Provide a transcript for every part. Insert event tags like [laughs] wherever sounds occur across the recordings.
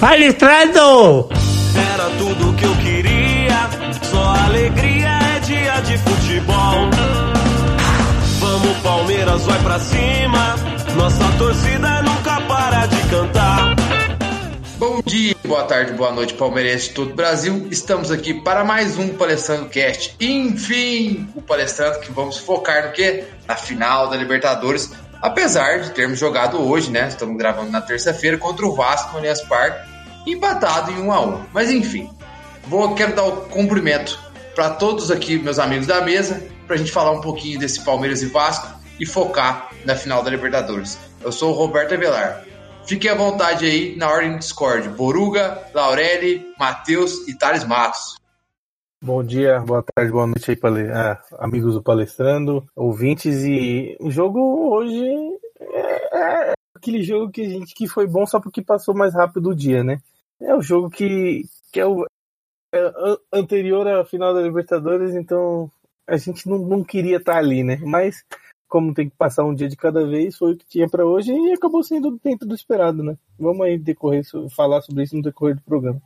Palestrando! Era tudo que eu queria, só alegria é dia de futebol. Vamos Palmeiras, vai pra cima, nossa torcida nunca para de cantar. Bom dia, boa tarde, boa noite, palmeirense de todo o Brasil. Estamos aqui para mais um Palestrando Cast. Enfim, o Palestrando que vamos focar no quê? Na final da Libertadores. Apesar de termos jogado hoje, né? Estamos gravando na terça-feira contra o Vasco no Allianz Parque, empatado em 1 a 1. Mas enfim, vou quero dar o cumprimento para todos aqui, meus amigos da mesa, para a gente falar um pouquinho desse Palmeiras e Vasco e focar na final da Libertadores. Eu sou o Roberto Avelar. Fiquem à vontade aí na ordem do Discord. Boruga, Laureli, Matheus e Thales Matos. Bom dia, boa tarde, boa noite aí, pale... ah, amigos do Palestrando, ouvintes. E o jogo hoje é, é, aquele jogo que a gente que foi bom só porque passou mais rápido o dia, né? É o jogo que, que é o é anterior à final da Libertadores, então a gente não, não queria estar ali, né? Mas como tem que passar um dia de cada vez, foi o que tinha para hoje e acabou sendo dentro do esperado, né? Vamos aí decorrer, falar sobre isso no decorrer do programa.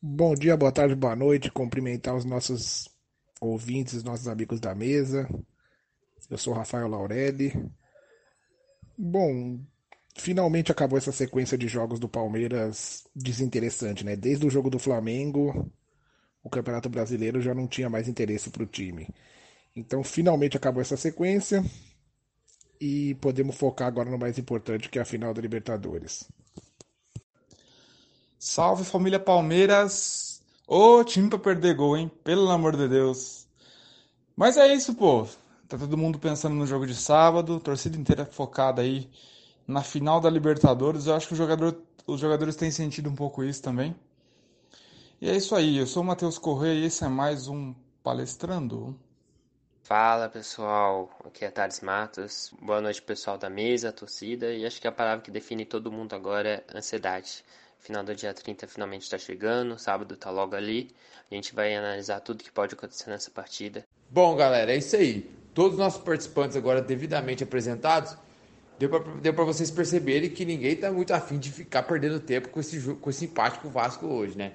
Bom dia, boa tarde, boa noite. Cumprimentar os nossos ouvintes, os nossos amigos da mesa. Eu sou Rafael Laurelli. Bom, finalmente acabou essa sequência de jogos do Palmeiras desinteressante, né? Desde o jogo do Flamengo, o Campeonato Brasileiro já não tinha mais interesse para o time. Então, finalmente acabou essa sequência e podemos focar agora no mais importante, que é a final da Libertadores. Salve família Palmeiras! Ô time pra perder gol, hein? Pelo amor de Deus. Mas é isso, pô. Tá todo mundo pensando no jogo de sábado, torcida inteira focada aí na final da Libertadores. Eu acho que jogador, os jogadores têm sentido um pouco isso também. E é isso aí. Eu sou o Matheus Correia e esse é mais um Palestrando. Fala pessoal, aqui é Thales Matos. Boa noite pessoal da mesa, torcida. E acho que a palavra que define todo mundo agora é ansiedade. Final do dia 30 finalmente está chegando, sábado está logo ali. A gente vai analisar tudo que pode acontecer nessa partida. Bom, galera, é isso aí. Todos os nossos participantes agora devidamente apresentados. Deu para vocês perceberem que ninguém está muito afim de ficar perdendo tempo com esse, com esse empate com o Vasco hoje, né?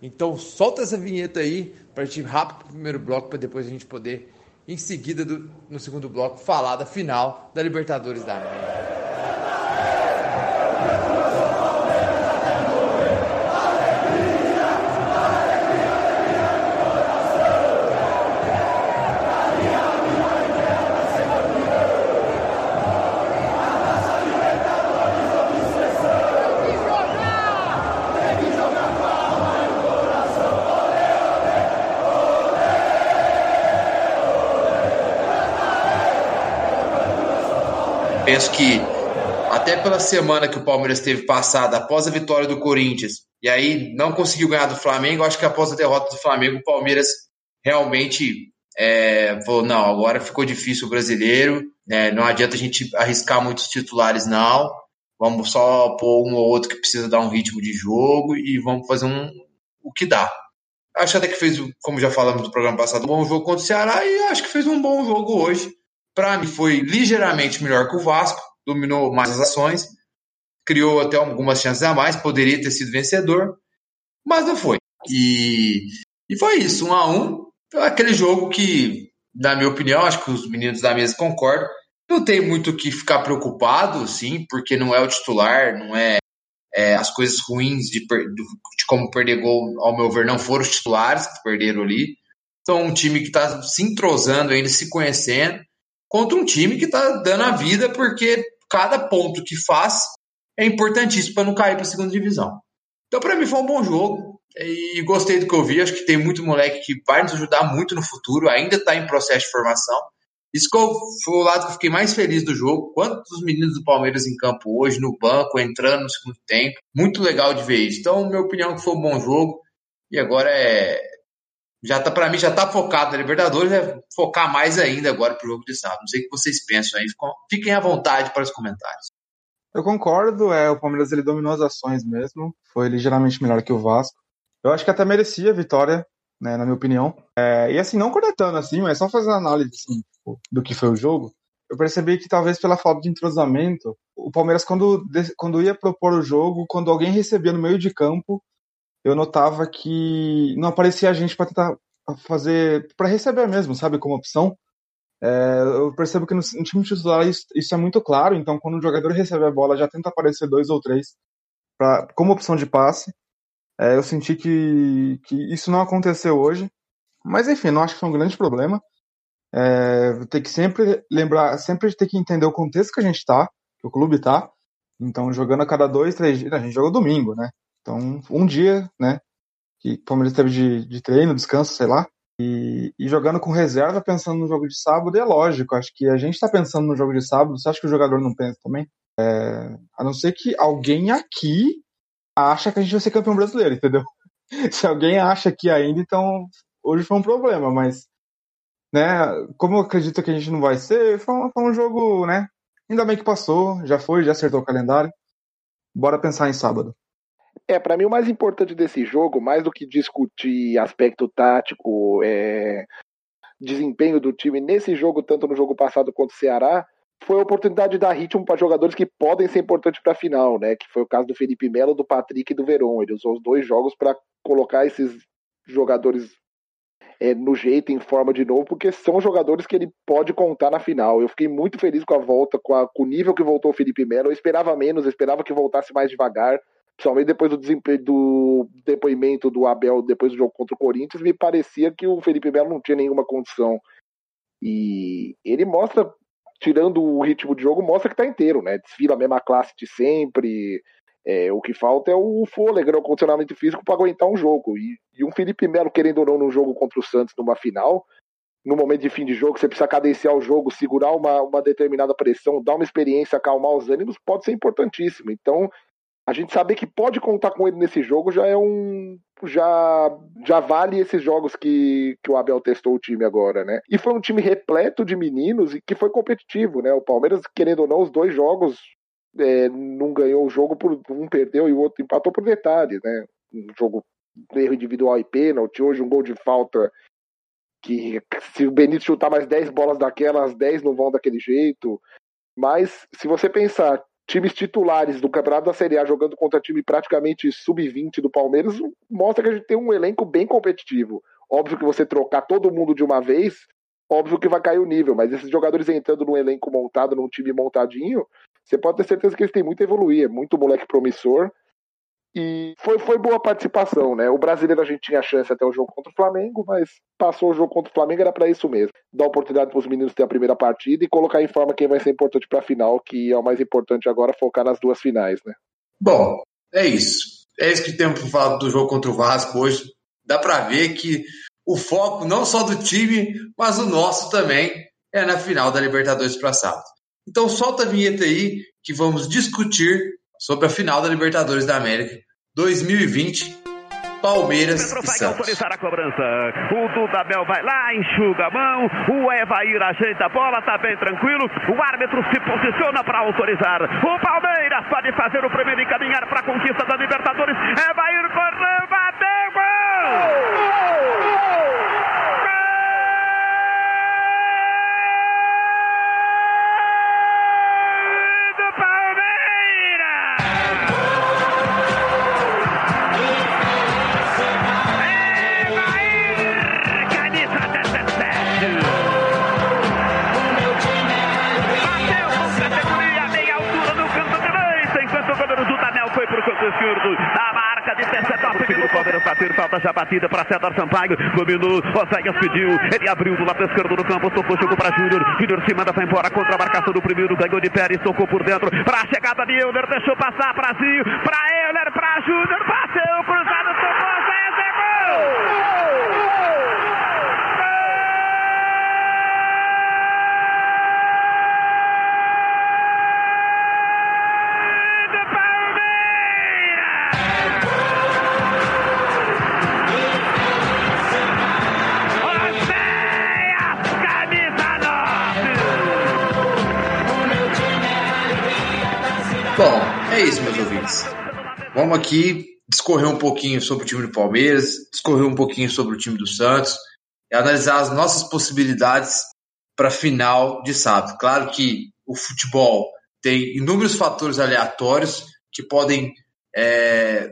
Então solta essa vinheta aí para a gente ir rápido para o primeiro bloco para depois a gente poder em seguida, do, no segundo bloco, falar da final da Libertadores da América. Penso que até pela semana que o Palmeiras teve passada após a vitória do Corinthians e aí não conseguiu ganhar do Flamengo, acho que após a derrota do Flamengo o Palmeiras realmente é, falou não, agora ficou difícil o brasileiro, né, não adianta a gente arriscar muitos titulares não, vamos só pôr um ou outro que precisa dar um ritmo de jogo e vamos fazer um, o que dá. Acho até que fez, como já falamos no programa passado, um bom jogo contra o Ceará e acho que fez um bom jogo hoje para mim, foi ligeiramente melhor que o Vasco, dominou mais as ações, criou até algumas chances a mais, poderia ter sido vencedor, mas não foi. E, e foi isso, um a um. Aquele jogo que, na minha opinião, acho que os meninos da mesa concordam, não tem muito o que ficar preocupado, sim, porque não é o titular, não é, é as coisas ruins de, de, como perder gol, ao meu ver, não foram os titulares que perderam ali. Então, um time que está se entrosando ainda, se conhecendo, contra um time que está dando a vida porque cada ponto que faz é importantíssimo para não cair para a segunda divisão. Então, para mim, foi um bom jogo e gostei do que eu vi. Acho que tem muito moleque que vai nos ajudar muito no futuro, ainda está em processo de formação. Isso foi o lado que eu fiquei mais feliz do jogo. Quantos meninos do Palmeiras em campo hoje, no banco, entrando no segundo tempo. Muito legal de ver isso. Então, minha opinião é que foi um bom jogo. E agora é, já tá para mim já tá focado na Libertadores, é focar mais ainda agora pro jogo de sábado. Não sei o que vocês pensam aí, fiquem à vontade para os comentários. Eu concordo, é, o Palmeiras ele dominou as ações mesmo, foi ligeiramente melhor que o Vasco. Eu acho que até merecia a vitória, né, na minha opinião. É, e assim, não cornetando assim, mas só fazendo análise assim, do que foi o jogo. eu percebi que talvez pela falta de entrosamento, o Palmeiras, quando, quando ia propor o jogo, quando alguém recebia no meio de campo, eu notava que não aparecia a gente para tentar fazer, para receber mesmo, sabe, como opção. É, eu percebo que no, no time titular isso, isso, é muito claro, então quando o jogador recebe a bola já tenta aparecer dois ou três pra, como opção de passe. É, eu senti que, que isso não aconteceu hoje, mas enfim, não acho que foi um grande problema. É, tem que sempre lembrar, sempre ter que entender o contexto que a gente tá, que o clube tá. Então, jogando a cada dois, três dias, a gente jogou domingo, né? Então, um dia, né? Que o Palmeiras teve de, de treino, descanso, sei lá. E, e, jogando com reserva, pensando no jogo de sábado, é lógico. Acho que a gente está pensando no jogo de sábado. Você acha que o jogador não pensa também? É, a não ser que alguém aqui acha que a gente vai ser campeão brasileiro, entendeu? [laughs] Se alguém acha que ainda, então hoje foi um problema, mas né, como eu acredito que a gente não vai ser, foi um, foi um jogo, né? Ainda bem que passou, já foi, já acertou o calendário. Bora pensar em sábado. É, para mim o mais importante desse jogo, mais do que discutir aspecto tático, é, desempenho do time nesse jogo, tanto no jogo passado quanto o Ceará, foi a oportunidade de dar ritmo para jogadores que podem ser importantes para a final, né? Que foi o caso do Felipe Melo, do Patrick e do Verón. Ele usou os dois jogos para colocar esses jogadores é, no jeito, em forma de novo, porque são jogadores que ele pode contar na final. Eu fiquei muito feliz com a volta, com, a, com o nível que voltou o Felipe Melo. Eu esperava menos, eu esperava que voltasse mais devagar. Principalmente depois do, do depoimento do Abel depois do jogo contra o Corinthians, me parecia que o Felipe Melo não tinha nenhuma condição. E ele mostra tirando o ritmo de jogo, mostra que tá inteiro, né? Desfila a mesma classe de sempre. É, o que falta é o fôlego, né? o condicionamento físico para aguentar um jogo. E, e um Felipe Melo, querendo ou não, num jogo contra o Santos, numa final, no momento de fim de jogo, você precisa cadenciar o jogo, segurar uma, uma determinada pressão, dar uma experiência, acalmar os ânimos, pode ser importantíssimo. Então, a gente saber que pode contar com ele nesse jogo já é um. Já, já vale esses jogos que, que o Abel testou o time agora, né? E foi um time repleto de meninos e que foi competitivo, né? O Palmeiras, querendo ou não, os dois jogos é, não ganhou o jogo por um perdeu e o outro empatou por detalhes, né? Um jogo erro individual e pênalti, hoje um gol de falta que se o Benito chutar mais 10 bolas daquelas, 10 não vão daquele jeito. Mas se você pensar times titulares do Campeonato da Série A jogando contra time praticamente sub-20 do Palmeiras, mostra que a gente tem um elenco bem competitivo. Óbvio que você trocar todo mundo de uma vez, óbvio que vai cair o nível, mas esses jogadores entrando num elenco montado, num time montadinho, você pode ter certeza que eles têm muito a evoluir. É muito moleque promissor. E foi, foi boa participação, né? O brasileiro a gente tinha chance até o jogo contra o Flamengo, mas passou o jogo contra o Flamengo, era para isso mesmo. Dar oportunidade para os meninos ter a primeira partida e colocar em forma quem vai ser importante para a final, que é o mais importante agora, focar nas duas finais, né? Bom, é isso. É isso que temos para falar do jogo contra o Vasco hoje. Dá para ver que o foco não só do time, mas o nosso também é na final da Libertadores para sábado. Então solta a vinheta aí que vamos discutir sobre a final da Libertadores da América 2020. Palmeiras e Santos. autorizar a cobrança. O Dudabel vai lá, enxuga a mão. O Evair ajeita a bola, tá bem tranquilo. O árbitro se posiciona para autorizar. O Palmeiras pode fazer o primeiro encaminhar para a conquista da Libertadores. Evair correu, bateu, gol! Esquerdo, marca de interceptar o segundo Palmeiras bater, falta já batida para César Sampaio, dominou, Oséias pediu, ele abriu do lado esquerdo do campo, tocou, chegou para Júnior, Júnior se manda, vai embora contra a marcação do primeiro, ganhou de Pérez, tocou por dentro, para a chegada de Euler, deixou passar Brasil, para Euler, para Júnior, bateu, cruzado, Vamos aqui discorrer um pouquinho sobre o time do Palmeiras, discorrer um pouquinho sobre o time do Santos, e analisar as nossas possibilidades para a final de sábado. Claro que o futebol tem inúmeros fatores aleatórios que podem é,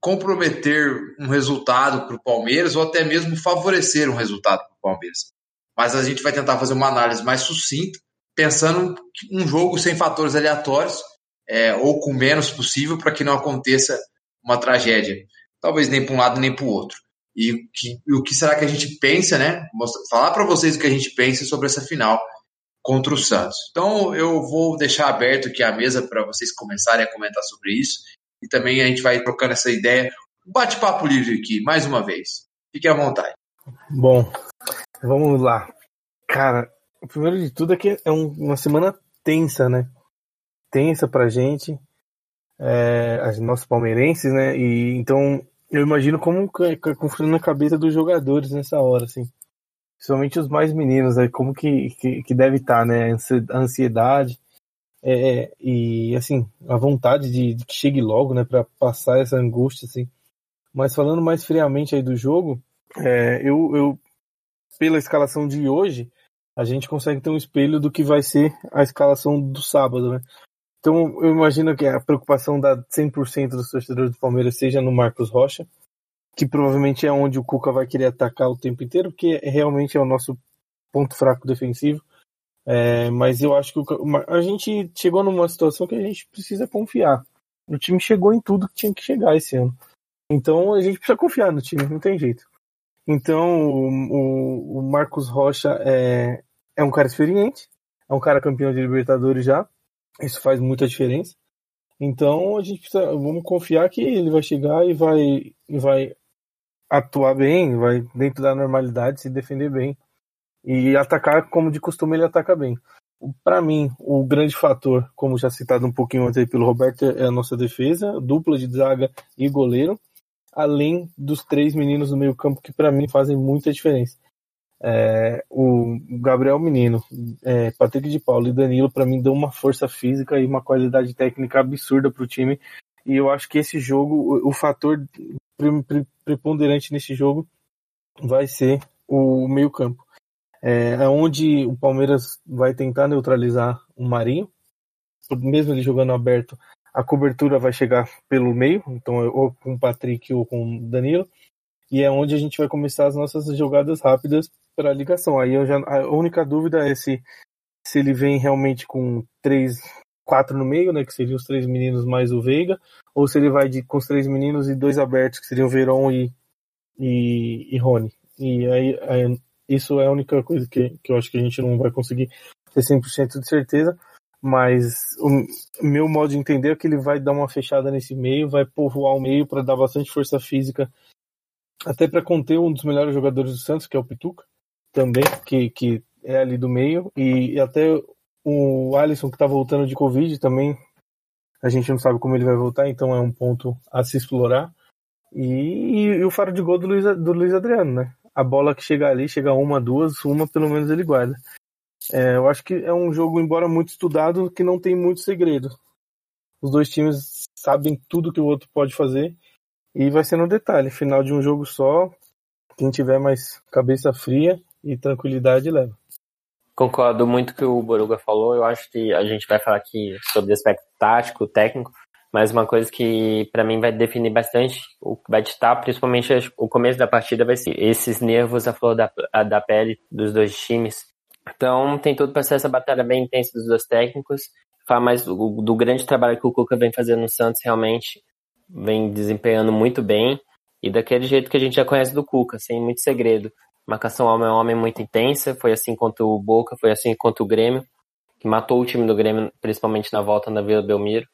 comprometer um resultado para o Palmeiras ou até mesmo favorecer um resultado para o Palmeiras. Mas a gente vai tentar fazer uma análise mais sucinta, pensando um jogo sem fatores aleatórios é, ou com menos possível para que não aconteça uma tragédia. Talvez nem para um lado nem para o outro. E, que, o que será que a gente pensa, né? falar para vocês o que a gente pensa sobre essa final contra o Santos. Então eu vou deixar aberto aqui a mesa para vocês começarem a comentar sobre isso e também a gente vai trocando essa ideia. Um bate-papo livre aqui, mais uma vez. Fique à vontade. Bom, vamos lá. Cara, primeiro de tudo é que é um, uma semana tensa, né? Tensa pra gente, é, as nossos palmeirenses, né? E então eu imagino como é, confundindo a cabeça dos jogadores nessa hora, assim principalmente os mais meninos, aí, como que, que, que deve estar, tá, né? A ansiedade é, é, e, assim, a vontade de, de, que chegue logo, né? Para passar essa angústia, assim. Mas falando mais friamente aí do jogo, é, eu, eu, pela escalação de hoje, a gente consegue ter um espelho do que vai ser a escalação do sábado, né? Então, eu imagino que a preocupação da 100% dos torcedores do Palmeiras seja no Marcos Rocha, que provavelmente é onde o Cuca vai querer atacar o tempo inteiro, porque realmente é o nosso ponto fraco defensivo. É, mas eu acho que o, a gente chegou numa situação que a gente precisa confiar. O time chegou em tudo que tinha que chegar esse ano. Então a gente precisa confiar no time, não tem jeito. Então o, o Marcos Rocha é, é um cara experiente, é um cara campeão de Libertadores já. Isso faz muita diferença. Então a gente precisa, vamos confiar que ele vai chegar e vai, e vai atuar bem, vai dentro da normalidade, se defender bem e atacar como de costume ele ataca bem. Para mim, o grande fator, como já citado um pouquinho antes pelo Roberto, é a nossa defesa, dupla de zaga e goleiro, além dos três meninos do meio campo que para mim fazem muita diferença. É, o Gabriel Menino, é, Patrick de Paulo e Danilo, para mim, dão uma força física e uma qualidade técnica absurda para o time. E eu acho que esse jogo, o, o fator preponderante nesse jogo vai ser o meio-campo. É, é onde o Palmeiras vai tentar neutralizar o Marinho, mesmo ele jogando aberto, a cobertura vai chegar pelo meio, então ou com o Patrick ou com o Danilo, e é onde a gente vai começar as nossas jogadas rápidas para a ligação. Aí eu já, a única dúvida é se, se ele vem realmente com três, quatro no meio, né, que seriam os três meninos mais o Veiga, ou se ele vai de, com os três meninos e dois abertos, que seriam Veron e, e, e Rony. E aí, aí, isso é a única coisa que, que eu acho que a gente não vai conseguir ter 100% de certeza, mas o meu modo de entender é que ele vai dar uma fechada nesse meio, vai povoar o meio para dar bastante força física, até para conter um dos melhores jogadores do Santos, que é o Pituca, também, que, que é ali do meio, e, até o Alisson, que está voltando de Covid também, a gente não sabe como ele vai voltar, então é um ponto a se explorar. E, e, e o faro de gol do Luiz, do Luiz Adriano, né? A bola que chega ali, chega uma, duas, uma pelo menos ele guarda. É, eu acho que é um jogo, embora muito estudado, que não tem muito segredo. Os dois times sabem tudo que o outro pode fazer e vai ser no detalhe. Final de um jogo só, quem tiver mais cabeça fria e tranquilidade leva. Concordo muito com o que o Boruga falou. Eu acho que a gente vai falar aqui sobre o aspecto tático, técnico, mas uma coisa que para mim vai definir bastante o que vai ditar, principalmente o começo da partida, vai ser esses nervos à flor da, da pele dos dois times. Então tem tudo para ser essa batalha bem intensa dos dois técnicos. Falar mais do, do grande trabalho que o Cuca vem fazendo no Santos, realmente vem desempenhando muito bem. E daquele jeito que a gente já conhece do Cuca, sem muito segredo marcação homem a homem muito intensa, foi assim contra o Boca, foi assim contra o Grêmio, que matou o time do Grêmio, principalmente na volta na Vila Belmiro.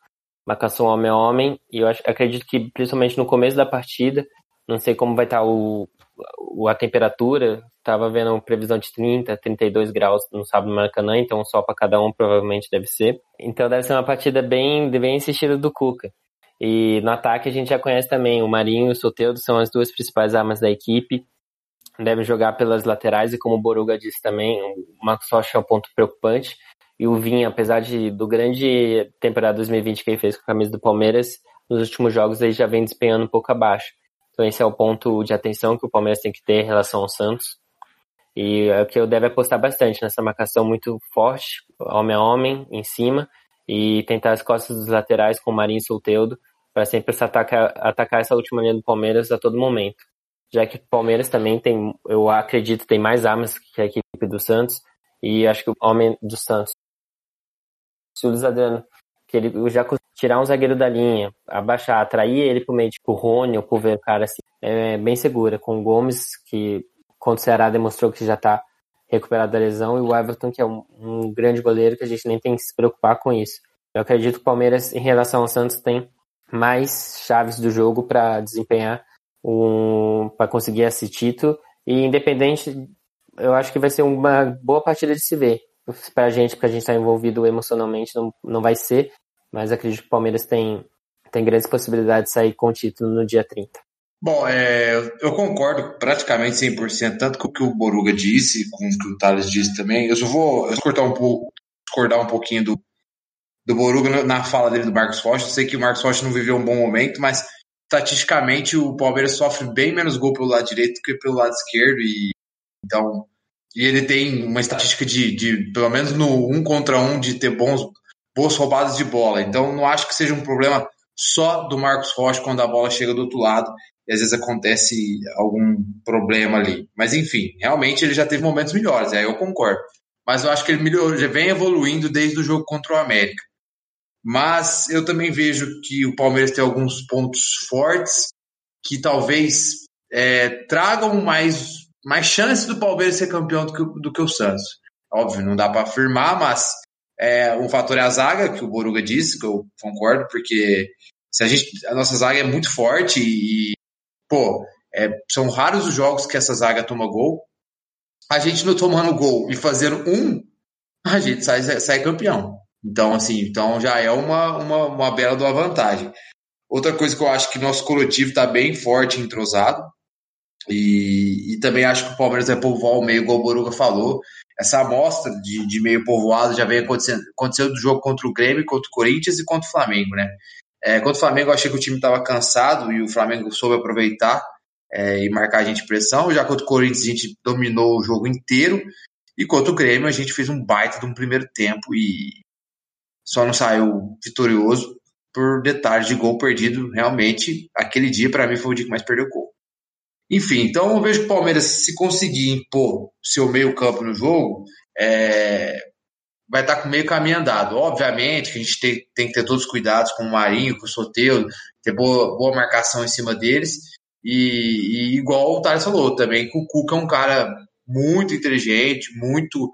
Marcação homem a homem, e eu acho, acredito que principalmente no começo da partida, não sei como vai estar o, a temperatura, estava vendo previsão de 30, 32 graus no sábado no Maracanã, então só para cada um provavelmente deve ser. Então deve ser uma partida bem, bem insistida do Cuca. E no ataque a gente já conhece também o Marinho e o Soteldo, são as duas principais armas da equipe deve jogar pelas laterais e como o Boruga disse também, o Marcos Rocha é um ponto preocupante. E o Vinha, apesar de, do grande temporada 2020 que ele fez com a camisa do Palmeiras, nos últimos jogos ele já vem despenhando um pouco abaixo. Então esse é o ponto de atenção que o Palmeiras tem que ter em relação ao Santos. E é o que eu deve apostar bastante nessa marcação muito forte, homem a homem, em cima, e tentar as costas dos laterais com o Marinho e Solteudo, para sempre atacar, atacar essa última linha do Palmeiras a todo momento. Já que o Palmeiras também tem, eu acredito, tem mais armas que a equipe do Santos, e acho que o homem do Santos, o Luiz Adriano, que ele já tirar um zagueiro da linha, abaixar, atrair ele pro meio, tipo o Rony ou pro ver cara assim, é bem segura. Com o Gomes, que contra o Ceará demonstrou que já tá recuperado da lesão, e o Everton, que é um, um grande goleiro que a gente nem tem que se preocupar com isso. Eu acredito que o Palmeiras, em relação ao Santos, tem mais chaves do jogo para desempenhar um, para conseguir esse título. E independente, eu acho que vai ser uma boa partida de se ver. Pra gente, porque a gente está envolvido emocionalmente, não, não vai ser, mas acredito que o Palmeiras tem, tem grandes possibilidades de sair com o título no dia 30. Bom, é, eu concordo praticamente 100%, tanto com o que o Boruga disse, com o que o Thales disse também. Eu só vou eu cortar um pouco, discordar um pouquinho do, do Boruga na fala dele do Marcos Rocha. Eu sei que o Marcos Rocha não viveu um bom momento, mas estatisticamente o Palmeiras sofre bem menos gol pelo lado direito que pelo lado esquerdo. E, então, e ele tem uma estatística de, de, pelo menos no um contra um, de ter bons, boas roubadas de bola. Então, não acho que seja um problema só do Marcos Rocha quando a bola chega do outro lado e às vezes acontece algum problema ali. Mas enfim, realmente ele já teve momentos melhores, aí eu concordo. Mas eu acho que ele melhor, já vem evoluindo desde o jogo contra o América. Mas eu também vejo que o Palmeiras tem alguns pontos fortes que talvez é, tragam mais, mais chance do Palmeiras ser campeão do que, do que o Santos. Óbvio, não dá para afirmar, mas é, um fator é a zaga, que o Boruga disse, que eu concordo, porque se a, gente, a nossa zaga é muito forte e, pô, é, são raros os jogos que essa zaga toma gol. A gente não tomando gol e fazendo um, a gente sai, sai campeão. Então, assim, então já é uma, uma, uma bela de uma vantagem. Outra coisa que eu acho que nosso coletivo está bem forte entrosado. E, e também acho que o Palmeiras vai povoar o meio, igual o Boruga falou. Essa amostra de, de meio povoado já vem acontecendo, aconteceu do jogo contra o Grêmio, contra o Corinthians e contra o Flamengo, né? É, contra o Flamengo, eu achei que o time estava cansado e o Flamengo soube aproveitar é, e marcar a gente pressão. Já contra o Corinthians, a gente dominou o jogo inteiro. E contra o Grêmio, a gente fez um baita de um primeiro tempo e só não saiu vitorioso por detalhes de gol perdido. Realmente, aquele dia, para mim, foi o dia que mais perdeu gol. Enfim, então eu vejo que o Palmeiras, se conseguir impor seu meio-campo no jogo, é, vai estar com meio caminho andado. Obviamente que a gente tem, tem que ter todos os cuidados com o Marinho, com o Soteldo, ter boa, boa marcação em cima deles. E, e igual o Thales falou também, que o Cuca é um cara muito inteligente, muito,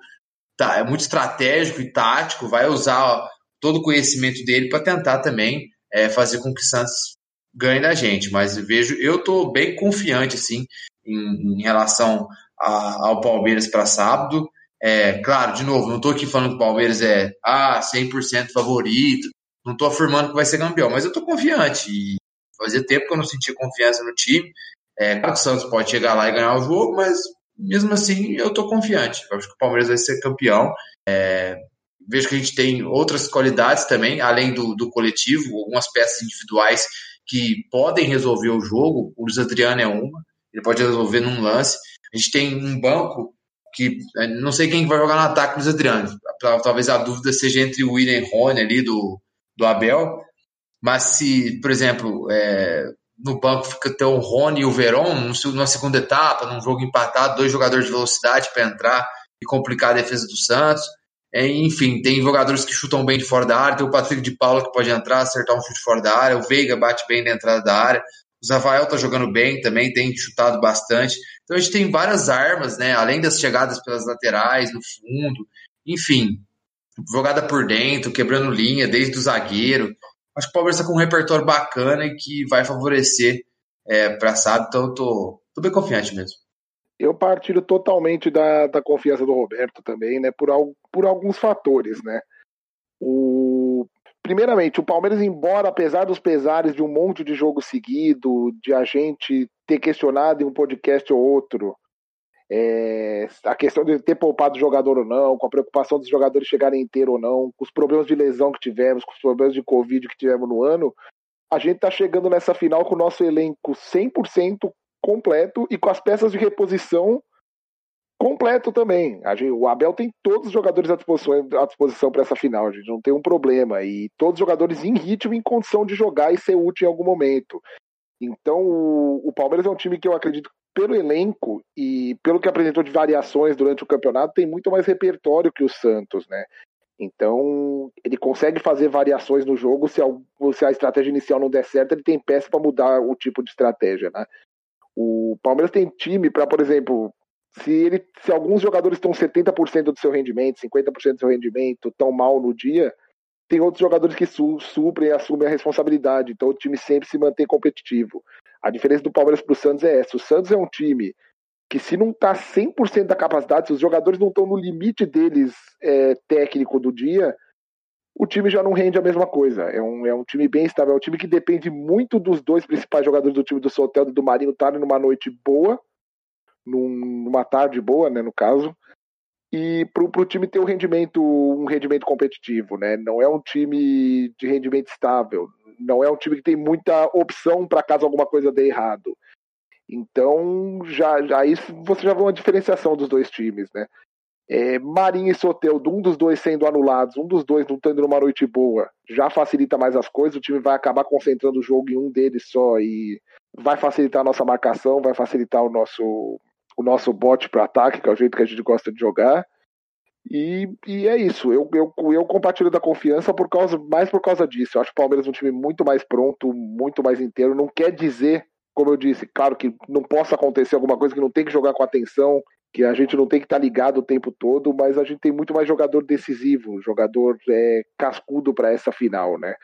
tá, é muito estratégico e tático, vai usar todo o conhecimento dele para tentar também é, fazer com que o Santos ganhe da gente. Mas vejo, eu estou bem confiante assim em, em relação a, ao Palmeiras para sábado. É, claro, de novo, não estou aqui falando que o Palmeiras é ah, 100% favorito, não estou afirmando que vai ser campeão, mas eu estou confiante. E fazia tempo que eu não sentia confiança no time. É, claro que o Santos pode chegar lá e ganhar o jogo, mas mesmo assim eu estou confiante. Eu acho que o Palmeiras vai ser campeão. É, vejo que a gente tem outras qualidades também, além do, do coletivo, algumas peças individuais que podem resolver o jogo. O Luiz Adriano é uma, ele pode resolver num lance. A gente tem um banco que é, não sei quem vai jogar no ataque dos Adriano. Talvez a dúvida seja entre o William e Rony ali do, do Abel. Mas se, por exemplo, é, no banco fica até o Rony e o Verón, numa segunda etapa, num jogo empatado, dois jogadores de velocidade para entrar e complicar a defesa do Santos. É, enfim, tem jogadores que chutam bem de fora da área, tem o Patrick de Paula que pode entrar, acertar um chute fora da área, o Veiga bate bem na entrada da área, o Rafael tá jogando bem também, tem chutado bastante. Então a gente tem várias armas, né? Além das chegadas pelas laterais, no fundo, enfim, jogada por dentro, quebrando linha, desde o zagueiro. Acho que o Palmeiras está com um repertório bacana e que vai favorecer é, para sábado, então eu tô, tô bem confiante mesmo. Eu partilho totalmente da, da confiança do Roberto também, né? Por, por alguns fatores, né? O, primeiramente, o Palmeiras, embora, apesar dos pesares de um monte de jogo seguido, de a gente ter questionado em um podcast ou outro, é, a questão de ter poupado o jogador ou não, com a preocupação dos jogadores chegarem inteiros ou não, com os problemas de lesão que tivemos, com os problemas de Covid que tivemos no ano, a gente está chegando nessa final com o nosso elenco 100% completo e com as peças de reposição completo também. o Abel tem todos os jogadores à disposição, à disposição para essa final, a gente não tem um problema. E todos os jogadores em ritmo, em condição de jogar e ser útil em algum momento. Então, o, o Palmeiras é um time que eu acredito, pelo elenco e pelo que apresentou de variações durante o campeonato, tem muito mais repertório que o Santos, né? Então, ele consegue fazer variações no jogo. Se a, se a estratégia inicial não der certo, ele tem peça para mudar o tipo de estratégia, né? O Palmeiras tem time para, por exemplo, se, ele, se alguns jogadores estão 70% do seu rendimento, 50% do seu rendimento, tão mal no dia, tem outros jogadores que su, suprem e assumem a responsabilidade. Então o time sempre se mantém competitivo. A diferença do Palmeiras para o Santos é essa. O Santos é um time que se não está 100% da capacidade, se os jogadores não estão no limite deles é, técnico do dia, o time já não rende a mesma coisa. É um, é um time bem estável, é um time que depende muito dos dois principais jogadores do time do Soteldo e do Marinho estarem numa noite boa, num, numa tarde boa, né, no caso, e para o time ter um rendimento, um rendimento competitivo, né? Não é um time de rendimento estável, não é um time que tem muita opção para caso alguma coisa dê errado. Então, já, já isso você já vê uma diferenciação dos dois times, né? É, Marinho e Soteldo, um dos dois sendo anulados, um dos dois não tendo numa noite boa, já facilita mais as coisas. O time vai acabar concentrando o jogo em um deles só e vai facilitar a nossa marcação, vai facilitar o nosso, o nosso bote para ataque, que é o jeito que a gente gosta de jogar. E, e é isso. Eu, eu, eu compartilho da confiança por causa, mais por causa disso. Eu acho o Palmeiras um time muito mais pronto, muito mais inteiro. Não quer dizer, como eu disse, claro que não possa acontecer alguma coisa que não tem que jogar com atenção, que a gente não tem que estar tá ligado o tempo todo, mas a gente tem muito mais jogador decisivo, jogador é, cascudo para essa final, né?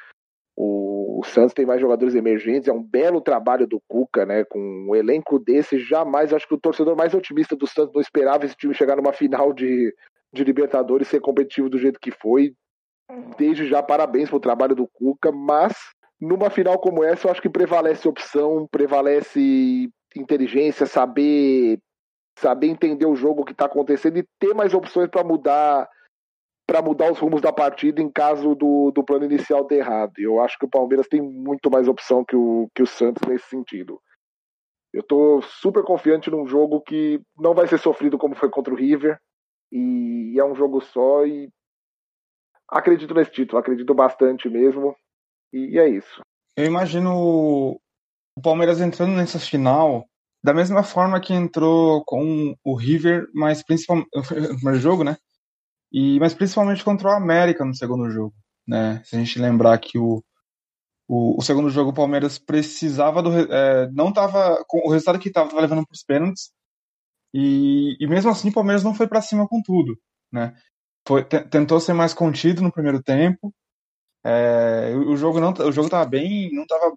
O, o, Santos tem mais jogadores emergentes, é um belo trabalho do Cuca, né? Com um elenco desse, jamais acho que o torcedor mais otimista do Santos não esperava esse time chegar numa final de, de Libertadores ser competitivo do jeito que foi. Desde já, parabéns pro trabalho do Cuca, mas numa final como essa, eu acho que prevalece opção, prevalece inteligência, saber saber entender o jogo que está acontecendo e ter mais opções para mudar para mudar os rumos da partida em caso do, do plano inicial ter errado. Eu acho que o Palmeiras tem muito mais opção que o, que o Santos nesse sentido. Eu estou super confiante num jogo que não vai ser sofrido como foi contra o River. E é um jogo só e acredito nesse título, acredito bastante mesmo. E é isso. Eu imagino o Palmeiras entrando nessa final da mesma forma que entrou com o River, mas principalmente [laughs] no jogo, né? E mas principalmente contra o América no segundo jogo, né? Se a gente lembrar que o o, o segundo jogo o Palmeiras precisava do é, não tava com o resultado que tava, tava levando para os pênaltis e, e mesmo assim o Palmeiras não foi para cima com tudo, né? Foi, tentou ser mais contido no primeiro tempo. É, o jogo não o jogo tava bem não tava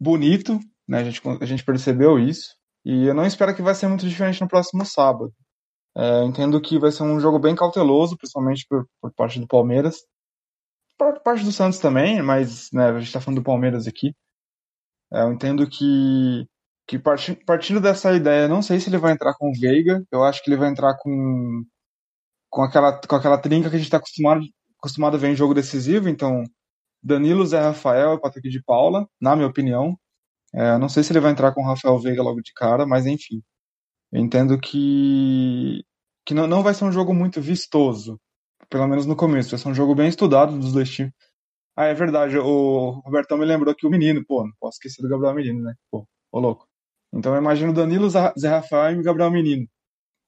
bonito né? A gente, a gente percebeu isso. E eu não espero que vai ser muito diferente no próximo sábado. É, entendo que vai ser um jogo bem cauteloso, principalmente por, por parte do Palmeiras. Por parte do Santos também, mas né, a gente está falando do Palmeiras aqui. É, eu entendo que, que parti, partindo dessa ideia, não sei se ele vai entrar com o Veiga. Eu acho que ele vai entrar com, com, aquela, com aquela trinca que a gente está acostumado, acostumado a ver em jogo decisivo. Então, Danilo, Zé Rafael e Patrick de Paula, na minha opinião. É, não sei se ele vai entrar com o Rafael Veiga logo de cara, mas enfim. Eu entendo que, que não, não vai ser um jogo muito vistoso, pelo menos no começo. Vai ser um jogo bem estudado dos dois times. Ah, é verdade, o Robertão me lembrou que o menino, pô, não posso esquecer do Gabriel Menino, né? Pô, ô louco. Então eu imagino Danilo, Zé Rafael e Gabriel Menino.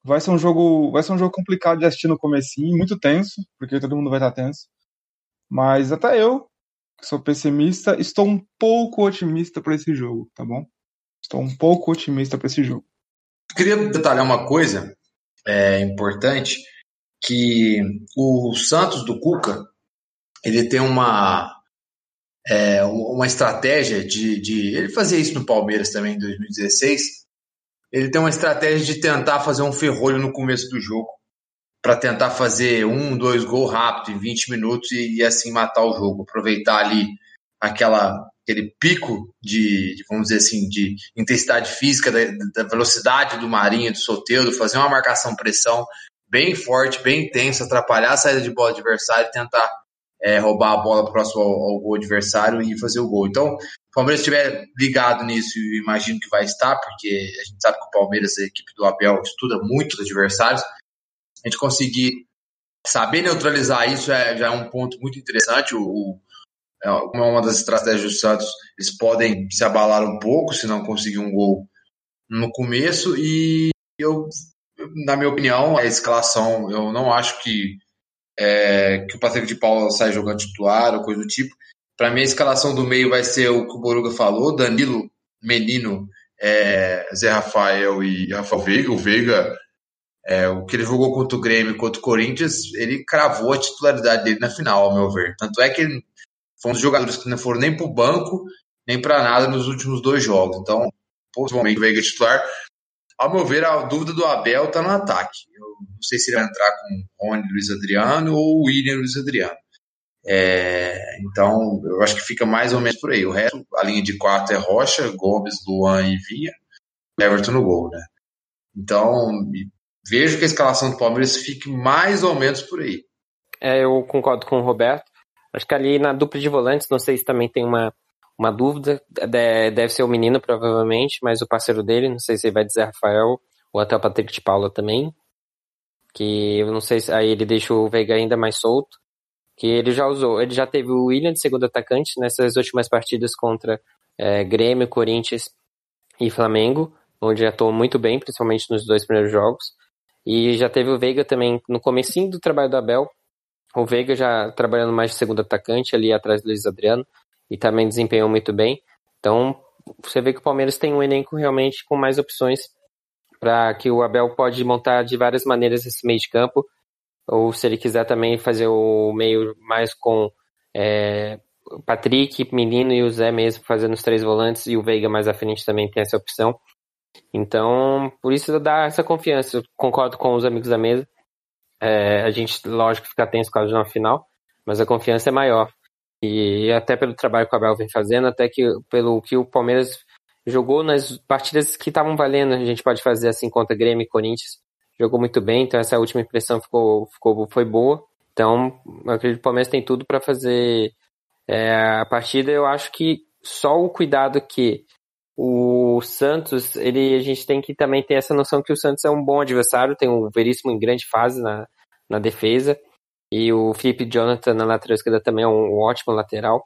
Vai ser um jogo, vai ser um jogo complicado de assistir no comecinho, muito tenso, porque todo mundo vai estar tenso. Mas até eu, sou pessimista, estou um pouco otimista para esse jogo, tá bom? Estou um pouco otimista para esse jogo. Queria detalhar uma coisa é, importante, que o Santos do Cuca, ele tem uma é, uma estratégia de, de, Ele fazia isso no Palmeiras também em 2016. Ele tem uma estratégia de tentar fazer um ferrolho no começo do jogo para tentar fazer um, dois gols rápido em 20 minutos e, e, assim matar o jogo, aproveitar ali aquela aquele pico de, de vamos dizer assim, de intensidade física, da, da velocidade do Marinho, do Soteudo, fazer uma marcação pressão bem forte, bem intensa, atrapalhar a saída de bola do adversário e tentar é, roubar a bola próximo ao, ao gol adversário e fazer o gol. Então, o Palmeiras estiver ligado nisso, e imagino que vai estar, porque a gente sabe que o Palmeiras, a equipe do Abel, estuda muito os adversários. A gente conseguir saber neutralizar isso é, já é um ponto muito interessante. O, é uma das estratégias do Santos, eles podem se abalar um pouco se não conseguir um gol no começo. E eu, na minha opinião, a escalação, eu não acho que, é, que o Patrick de Paula sai jogando titular ou coisa do tipo. Para mim, a escalação do meio vai ser o que o Boruga falou: Danilo, Menino, é, Zé Rafael e Rafael Veiga. O Veiga, é, o que ele jogou contra o Grêmio contra o Corinthians, ele cravou a titularidade dele na final, ao meu ver. Tanto é que ele foi um dos jogadores que não foram nem para o banco, nem para nada nos últimos dois jogos. Então, possivelmente o é titular. Ao meu ver, a dúvida do Abel está no ataque. Eu não sei se ele vai entrar com Rony Luiz Adriano ou William Luiz Adriano. É, então, eu acho que fica mais ou menos por aí. O resto, a linha de quatro é Rocha, Gomes, Luan e Vinha, Everton no gol, né? Então, vejo que a escalação do Palmeiras fique mais ou menos por aí. É, eu concordo com o Roberto. Acho que ali na dupla de volantes, não sei se também tem uma, uma dúvida. Deve ser o menino, provavelmente, mas o parceiro dele, não sei se ele vai dizer Rafael ou até o Patrick de Paula também. Que eu não sei se aí ele deixa o Veiga ainda mais solto que ele já usou. Ele já teve o William de segundo atacante nessas últimas partidas contra é, Grêmio, Corinthians e Flamengo, onde atuou muito bem, principalmente nos dois primeiros jogos. E já teve o Veiga também no comecinho do trabalho do Abel. O Veiga já trabalhando mais de segundo atacante ali atrás do Luiz Adriano e também desempenhou muito bem. Então, você vê que o Palmeiras tem um elenco realmente com mais opções para que o Abel pode montar de várias maneiras esse meio de campo ou se ele quiser também fazer o meio mais com é, Patrick, Menino e o Zé mesmo fazendo os três volantes e o Veiga mais à frente também tem essa opção. Então, por isso dá essa confiança. Eu concordo com os amigos da mesa. É, a gente, lógico, fica tenso causa de uma final, mas a confiança é maior. E até pelo trabalho que o Abel vem fazendo, até que pelo que o Palmeiras jogou nas partidas que estavam valendo, a gente pode fazer assim contra Grêmio e Corinthians jogou muito bem, então essa última impressão ficou, ficou foi boa. Então, eu acredito que o Palmeiras tem tudo para fazer é, a partida. Eu acho que só o cuidado que o Santos, ele, a gente tem que também ter essa noção que o Santos é um bom adversário, tem um Veríssimo em grande fase na, na defesa, e o Felipe Jonathan na lateral esquerda também é um, um ótimo lateral.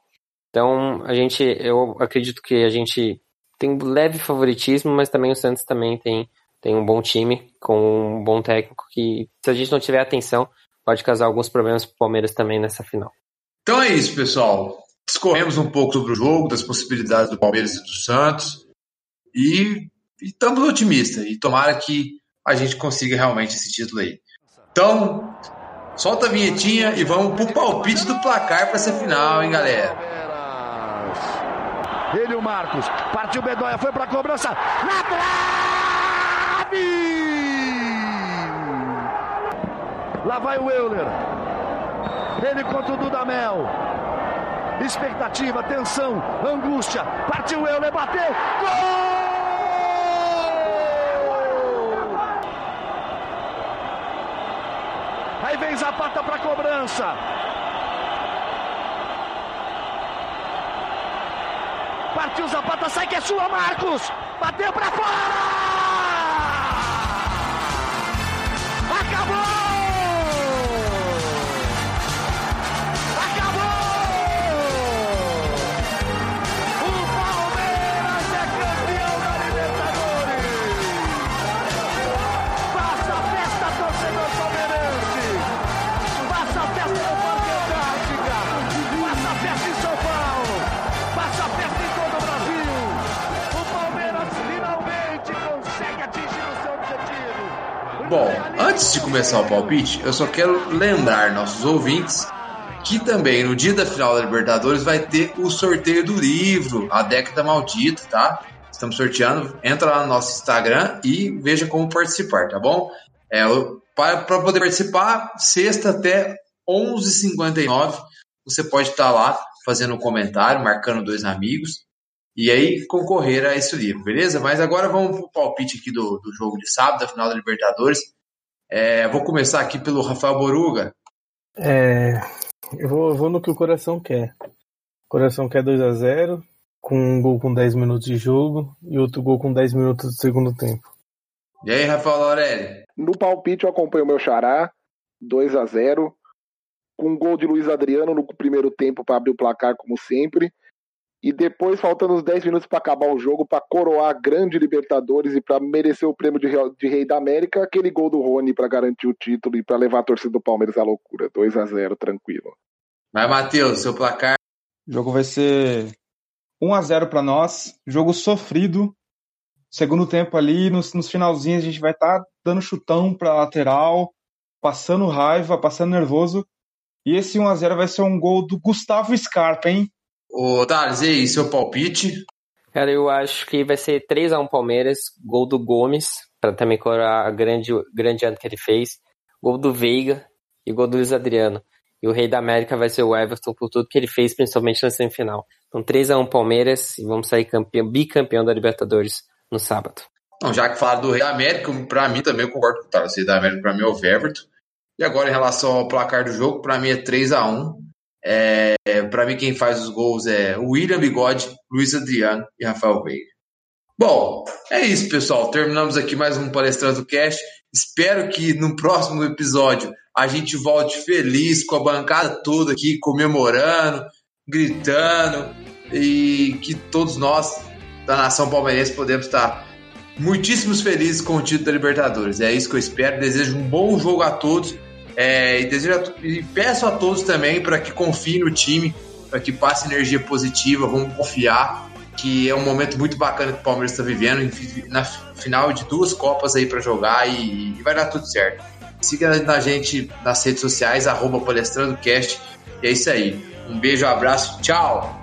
Então, a gente, eu acredito que a gente tem um leve favoritismo, mas também o Santos também tem tem um bom time, com um bom técnico que, se a gente não tiver atenção, pode causar alguns problemas para o Palmeiras também nessa final. Então é isso, pessoal. Discorremos um pouco sobre o jogo, das possibilidades do Palmeiras e do Santos. E, estamos otimistas. E tomara que a gente consiga realmente esse título aí. Então, solta a vinhetinha e vamos pro palpite do placar para essa final, hein, galera? Ele, o Marcos, partiu o Bedonha, foi para a cobrança, lateral! Lá vai o Euler. Ele contra o Dudamel. Expectativa, tensão, angústia. Partiu o Euler, bateu. Gol! Aí vem Zapata para cobrança. Partiu Zapata, sai que é sua, Marcos. Bateu para fora! Antes de começar o palpite, eu só quero lembrar nossos ouvintes que também no dia da final da Libertadores vai ter o sorteio do livro, A Década Maldita, tá? Estamos sorteando. Entra lá no nosso Instagram e veja como participar, tá bom? É, para poder participar, sexta até 11h59, você pode estar lá fazendo um comentário, marcando dois amigos e aí concorrer a esse livro, beleza? Mas agora vamos para o palpite aqui do, do jogo de sábado, da final da Libertadores. É, vou começar aqui pelo Rafael Boruga. É, eu vou, vou, no que o coração quer. O coração quer 2 a 0 com um gol com 10 minutos de jogo e outro gol com 10 minutos do segundo tempo. E aí, Rafael Laurelli? No palpite eu acompanho o meu xará, 2 a 0 com um gol de Luiz Adriano no primeiro tempo para abrir o placar, como sempre. E depois, faltando uns 10 minutos para acabar o jogo, para coroar a grande Libertadores e para merecer o prêmio de, de, Rei da América, aquele gol do Rony para garantir o título e para levar a torcida do Palmeiras à loucura. 2 a 0 tranquilo. Vai, Matheus, seu placar. O jogo vai ser 1 a 0 para nós. Jogo sofrido. Segundo tempo ali, nos, nos finalzinhos, a gente vai estar tá dando chutão para lateral, passando raiva, passando nervoso. E esse 1x0 vai ser um gol do Gustavo Scarpa, hein? Ô, Thales, e aí, seu palpite? Cara, eu acho que vai ser 3x1 Palmeiras, gol do Gomes, para também coroar a grande, grande ano que ele fez, gol do Veiga e gol do Luiz Adriano. E o rei da América vai ser o Everton por tudo que ele fez, principalmente na semifinal. Então 3x1 Palmeiras e vamos sair campeão, bicampeão da Libertadores no sábado. Não, já que fala do rei da América, para mim também eu concordo com o Thales. O rei da América para mim é o Everton. E agora, em relação ao placar do jogo, para mim é 3 a 1 é, Para mim, quem faz os gols é William Bigode, Luiz Adriano e Rafael Veiga. Bom, é isso, pessoal. Terminamos aqui mais um Palestrando Cast. Espero que no próximo episódio a gente volte feliz com a bancada toda aqui, comemorando, gritando e que todos nós da nação palmeirense podemos estar muitíssimos felizes com o título da Libertadores. É isso que eu espero. Desejo um bom jogo a todos é, e, desejo, e peço a todos também para que confiem no time, para que passe energia positiva, vamos confiar que é um momento muito bacana que o Palmeiras está vivendo, na final de duas Copas aí para jogar e, e, vai dar tudo certo. Siga a gente nas redes sociais, arroba palestrandocast, e é isso aí. Um beijo, um abraço, tchau!